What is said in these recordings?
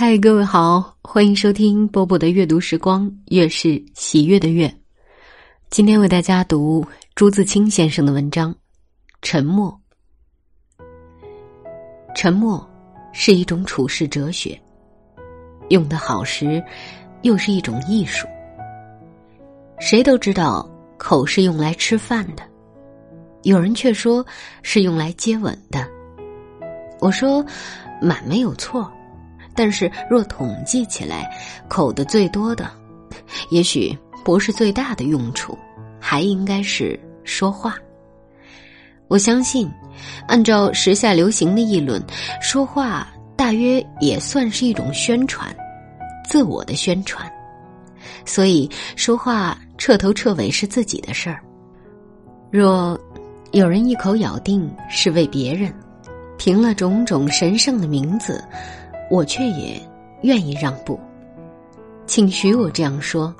嗨，各位好，欢迎收听波波的阅读时光，月是喜悦的月。今天为大家读朱自清先生的文章《沉默》。沉默是一种处世哲学，用得好时，又是一种艺术。谁都知道，口是用来吃饭的，有人却说是用来接吻的。我说，满没有错。但是，若统计起来，口的最多的，也许不是最大的用处，还应该是说话。我相信，按照时下流行的议论，说话大约也算是一种宣传，自我的宣传。所以，说话彻头彻尾是自己的事儿。若有人一口咬定是为别人，凭了种种神圣的名字。我却也愿意让步，请许我这样说：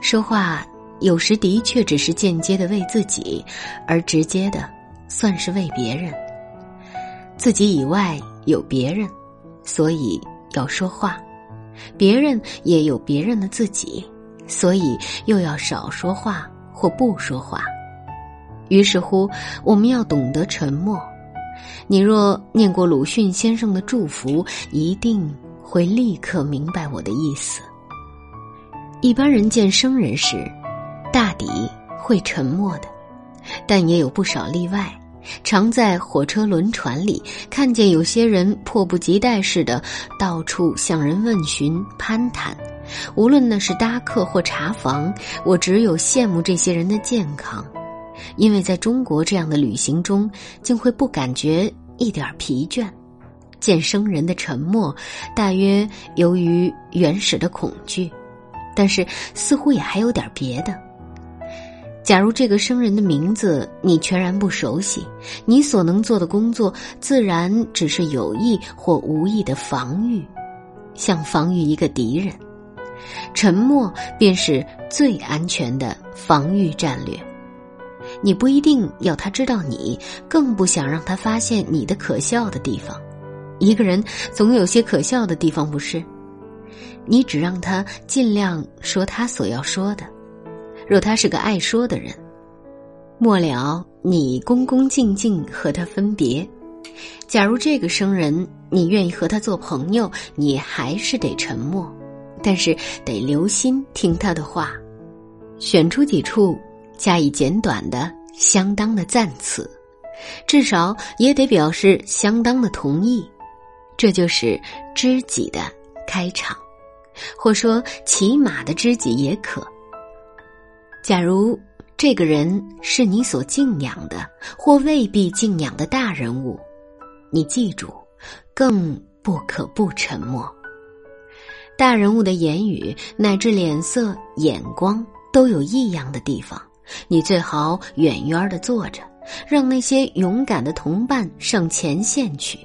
说话有时的确只是间接的为自己，而直接的算是为别人。自己以外有别人，所以要说话；别人也有别人的自己，所以又要少说话或不说话。于是乎，我们要懂得沉默。你若念过鲁迅先生的祝福，一定会立刻明白我的意思。一般人见生人时，大抵会沉默的，但也有不少例外。常在火车、轮船里看见有些人迫不及待似的到处向人问询、攀谈，无论那是搭客或查房，我只有羡慕这些人的健康。因为在中国这样的旅行中，竟会不感觉一点疲倦。见生人的沉默，大约由于原始的恐惧，但是似乎也还有点别的。假如这个生人的名字你全然不熟悉，你所能做的工作自然只是有意或无意的防御，像防御一个敌人。沉默便是最安全的防御战略。你不一定要他知道你，更不想让他发现你的可笑的地方。一个人总有些可笑的地方，不是？你只让他尽量说他所要说的。若他是个爱说的人，末了你恭恭敬敬和他分别。假如这个生人你愿意和他做朋友，你还是得沉默，但是得留心听他的话，选出几处。加以简短的、相当的赞词，至少也得表示相当的同意，这就是知己的开场，或说起码的知己也可。假如这个人是你所敬仰的，或未必敬仰的大人物，你记住，更不可不沉默。大人物的言语乃至脸色、眼光都有异样的地方。你最好远远的坐着，让那些勇敢的同伴上前线去。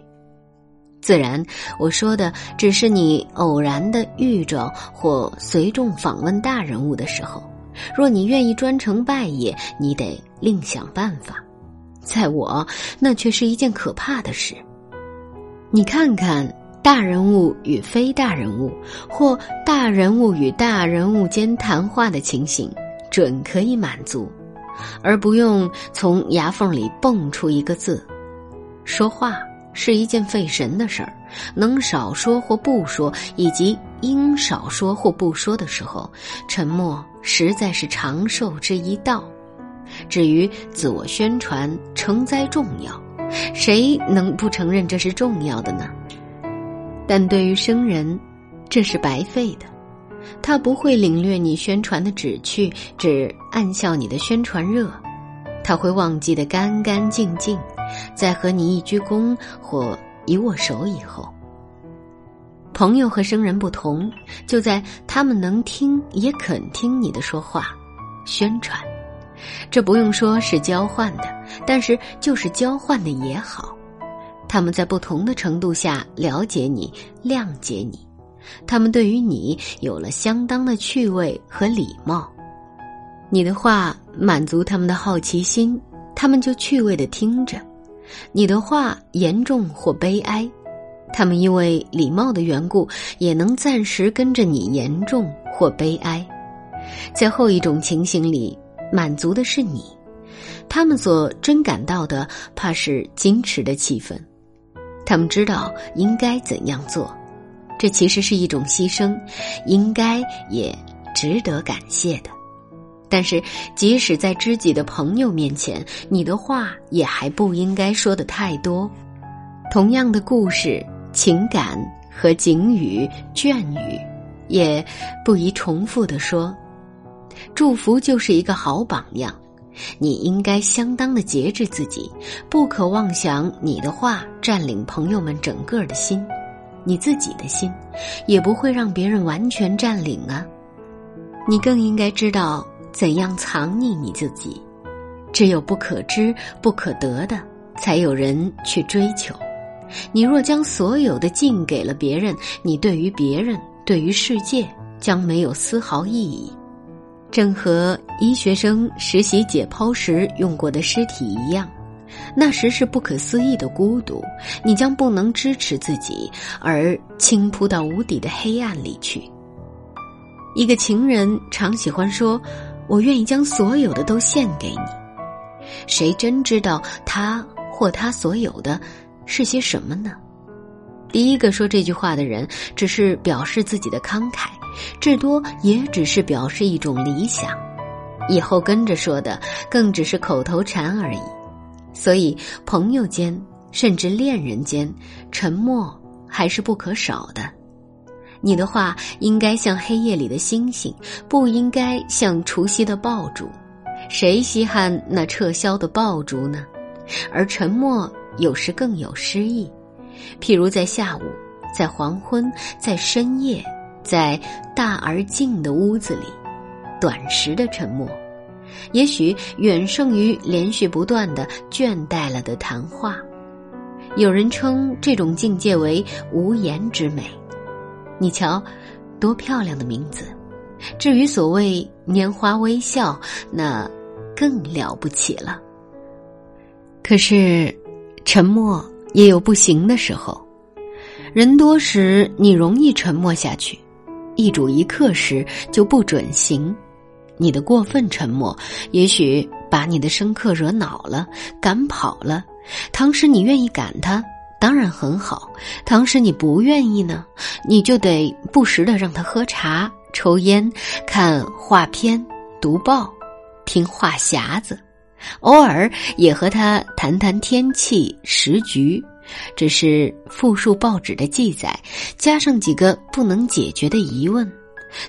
自然，我说的只是你偶然的遇着或随众访问大人物的时候。若你愿意专程拜谒，你得另想办法。在我，那却是一件可怕的事。你看看大人物与非大人物，或大人物与大人物间谈话的情形。准可以满足，而不用从牙缝里蹦出一个字。说话是一件费神的事儿，能少说或不说，以及应少说或不说的时候，沉默实在是长寿之一道。至于自我宣传，诚哉重要，谁能不承认这是重要的呢？但对于生人，这是白费的。他不会领略你宣传的旨趣，只暗笑你的宣传热。他会忘记的干干净净，在和你一鞠躬或一握手以后。朋友和生人不同，就在他们能听也肯听你的说话、宣传。这不用说是交换的，但是就是交换的也好。他们在不同的程度下了解你、谅解你。他们对于你有了相当的趣味和礼貌，你的话满足他们的好奇心，他们就趣味的听着；你的话严重或悲哀，他们因为礼貌的缘故，也能暂时跟着你严重或悲哀。在后一种情形里，满足的是你，他们所真感到的，怕是矜持的气氛。他们知道应该怎样做，这其实是一种牺牲，应该也值得感谢的。但是，即使在知己的朋友面前，你的话也还不应该说的太多。同样的故事、情感和警语、眷语，也不宜重复的说。祝福就是一个好榜样，你应该相当的节制自己，不可妄想你的话占领朋友们整个的心，你自己的心，也不会让别人完全占领啊。你更应该知道怎样藏匿你自己，只有不可知、不可得的，才有人去追求。你若将所有的尽给了别人，你对于别人、对于世界将没有丝毫意义。正和医学生实习解剖时用过的尸体一样，那时是不可思议的孤独，你将不能支持自己，而倾扑到无底的黑暗里去。一个情人常喜欢说：“我愿意将所有的都献给你。”谁真知道他或他所有的是些什么呢？第一个说这句话的人，只是表示自己的慷慨。至多也只是表示一种理想，以后跟着说的更只是口头禅而已。所以，朋友间甚至恋人间，沉默还是不可少的。你的话应该像黑夜里的星星，不应该像除夕的爆竹。谁稀罕那撤销的爆竹呢？而沉默有时更有诗意，譬如在下午，在黄昏，在深夜。在大而静的屋子里，短时的沉默，也许远胜于连续不断的倦怠了的谈话。有人称这种境界为无言之美。你瞧，多漂亮的名字！至于所谓拈花微笑，那更了不起了。可是，沉默也有不行的时候。人多时，你容易沉默下去。一主一客时就不准行，你的过分沉默，也许把你的生客惹恼了，赶跑了。倘使你愿意赶他，当然很好；倘使你不愿意呢，你就得不时的让他喝茶、抽烟、看画片、读报、听话匣子，偶尔也和他谈谈天气、时局。只是复述报纸的记载，加上几个不能解决的疑问，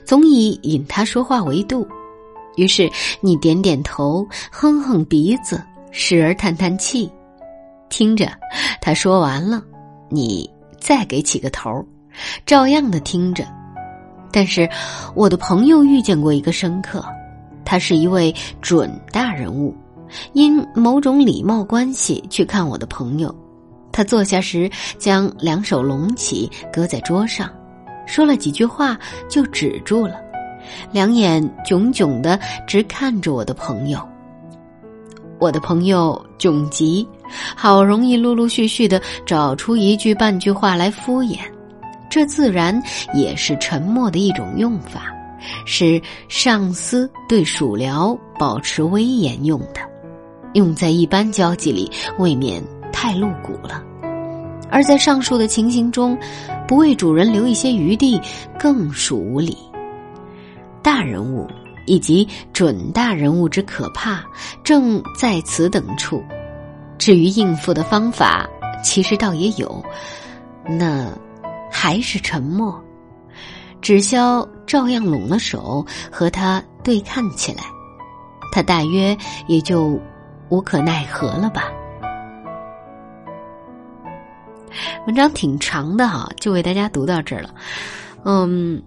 总以引他说话为度。于是你点点头，哼哼鼻子，时而叹叹气，听着他说完了，你再给起个头，照样的听着。但是我的朋友遇见过一个深刻，他是一位准大人物，因某种礼貌关系去看我的朋友。他坐下时，将两手拢起，搁在桌上，说了几句话，就止住了，两眼炯炯的直看着我的朋友。我的朋友窘极，好容易陆陆续续的找出一句半句话来敷衍，这自然也是沉默的一种用法，是上司对属僚保持威严用的，用在一般交际里，未免。太露骨了，而在上述的情形中，不为主人留一些余地，更属无礼。大人物以及准大人物之可怕，正在此等处。至于应付的方法，其实倒也有，那还是沉默。只消照样拢了手和他对看起来，他大约也就无可奈何了吧。文章挺长的哈，就为大家读到这儿了。嗯，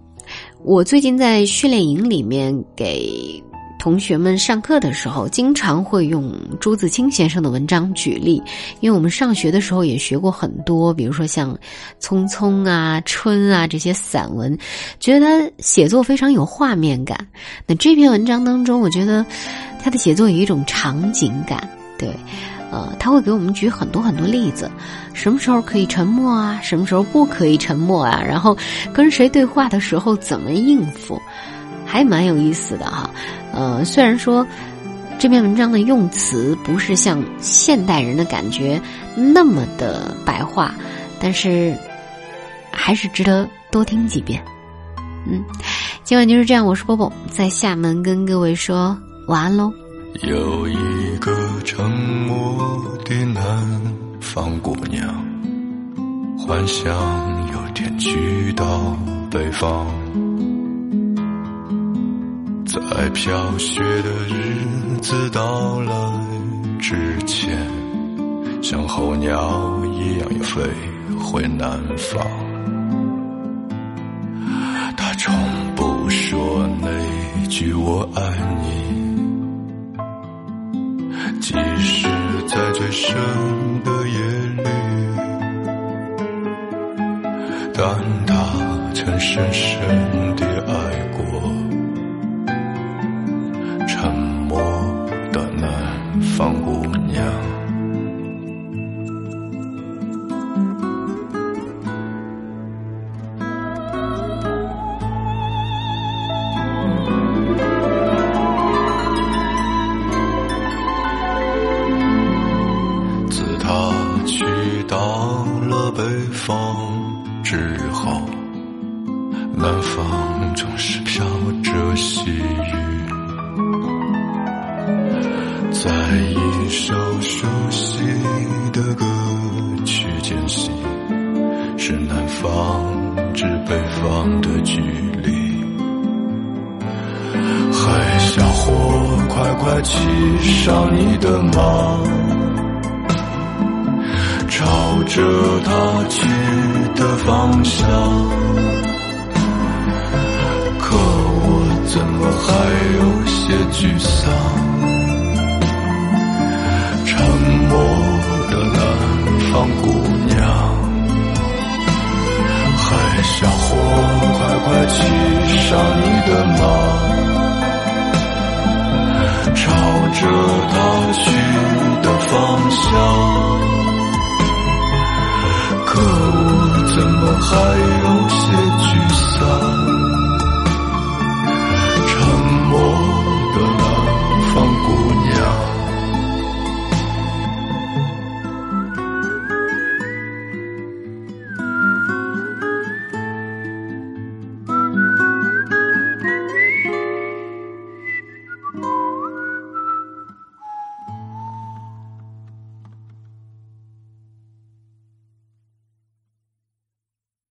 我最近在训练营里面给同学们上课的时候，经常会用朱自清先生的文章举例，因为我们上学的时候也学过很多，比如说像《匆匆》啊、《春》啊这些散文，觉得他写作非常有画面感。那这篇文章当中，我觉得他的写作有一种场景感，对。呃，他会给我们举很多很多例子，什么时候可以沉默啊，什么时候不可以沉默啊，然后跟谁对话的时候怎么应付，还蛮有意思的哈。呃，虽然说这篇文章的用词不是像现代人的感觉那么的白话，但是还是值得多听几遍。嗯，今晚就是这样。我是波波，在厦门跟各位说晚安喽。有一个沉默的南方姑娘，幻想有天去到北方，在飘雪的日子到来之前，像候鸟一样要飞回南方。从不说那句我爱你，深的夜里，但他曾深深地爱过到了北方之后，南方总是飘着细雨，在一首熟悉的歌曲间隙，是南方至北方的距离。嘿，小伙，快快骑上你的马。朝着他去的方向，可我怎么还有些沮丧？沉默。